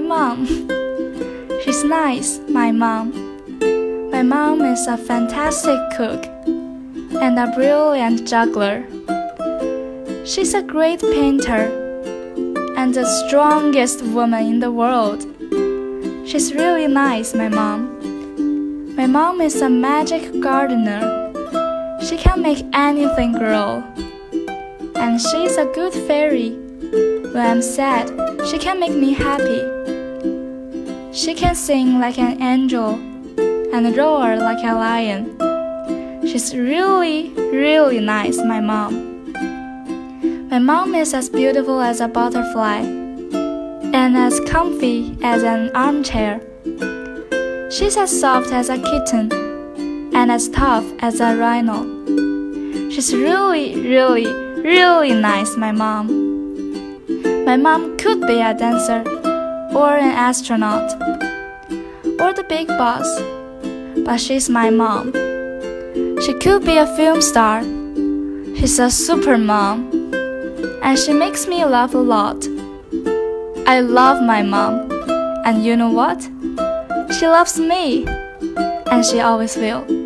mom. She's nice, my mom. My mom is a fantastic cook and a brilliant juggler. She's a great painter and the strongest woman in the world. She's really nice, my mom. My mom is a magic gardener. She can make anything grow. And she's a good fairy. When I'm sad, she can make me happy. She can sing like an angel and roar like a lion. She's really, really nice, my mom. My mom is as beautiful as a butterfly and as comfy as an armchair. She's as soft as a kitten and as tough as a rhino. She's really, really, really nice, my mom. My mom could be a dancer or an astronaut or the big boss, but she's my mom. She could be a film star. She's a super mom, and she makes me laugh a lot. I love my mom, and you know what? She loves me, and she always will.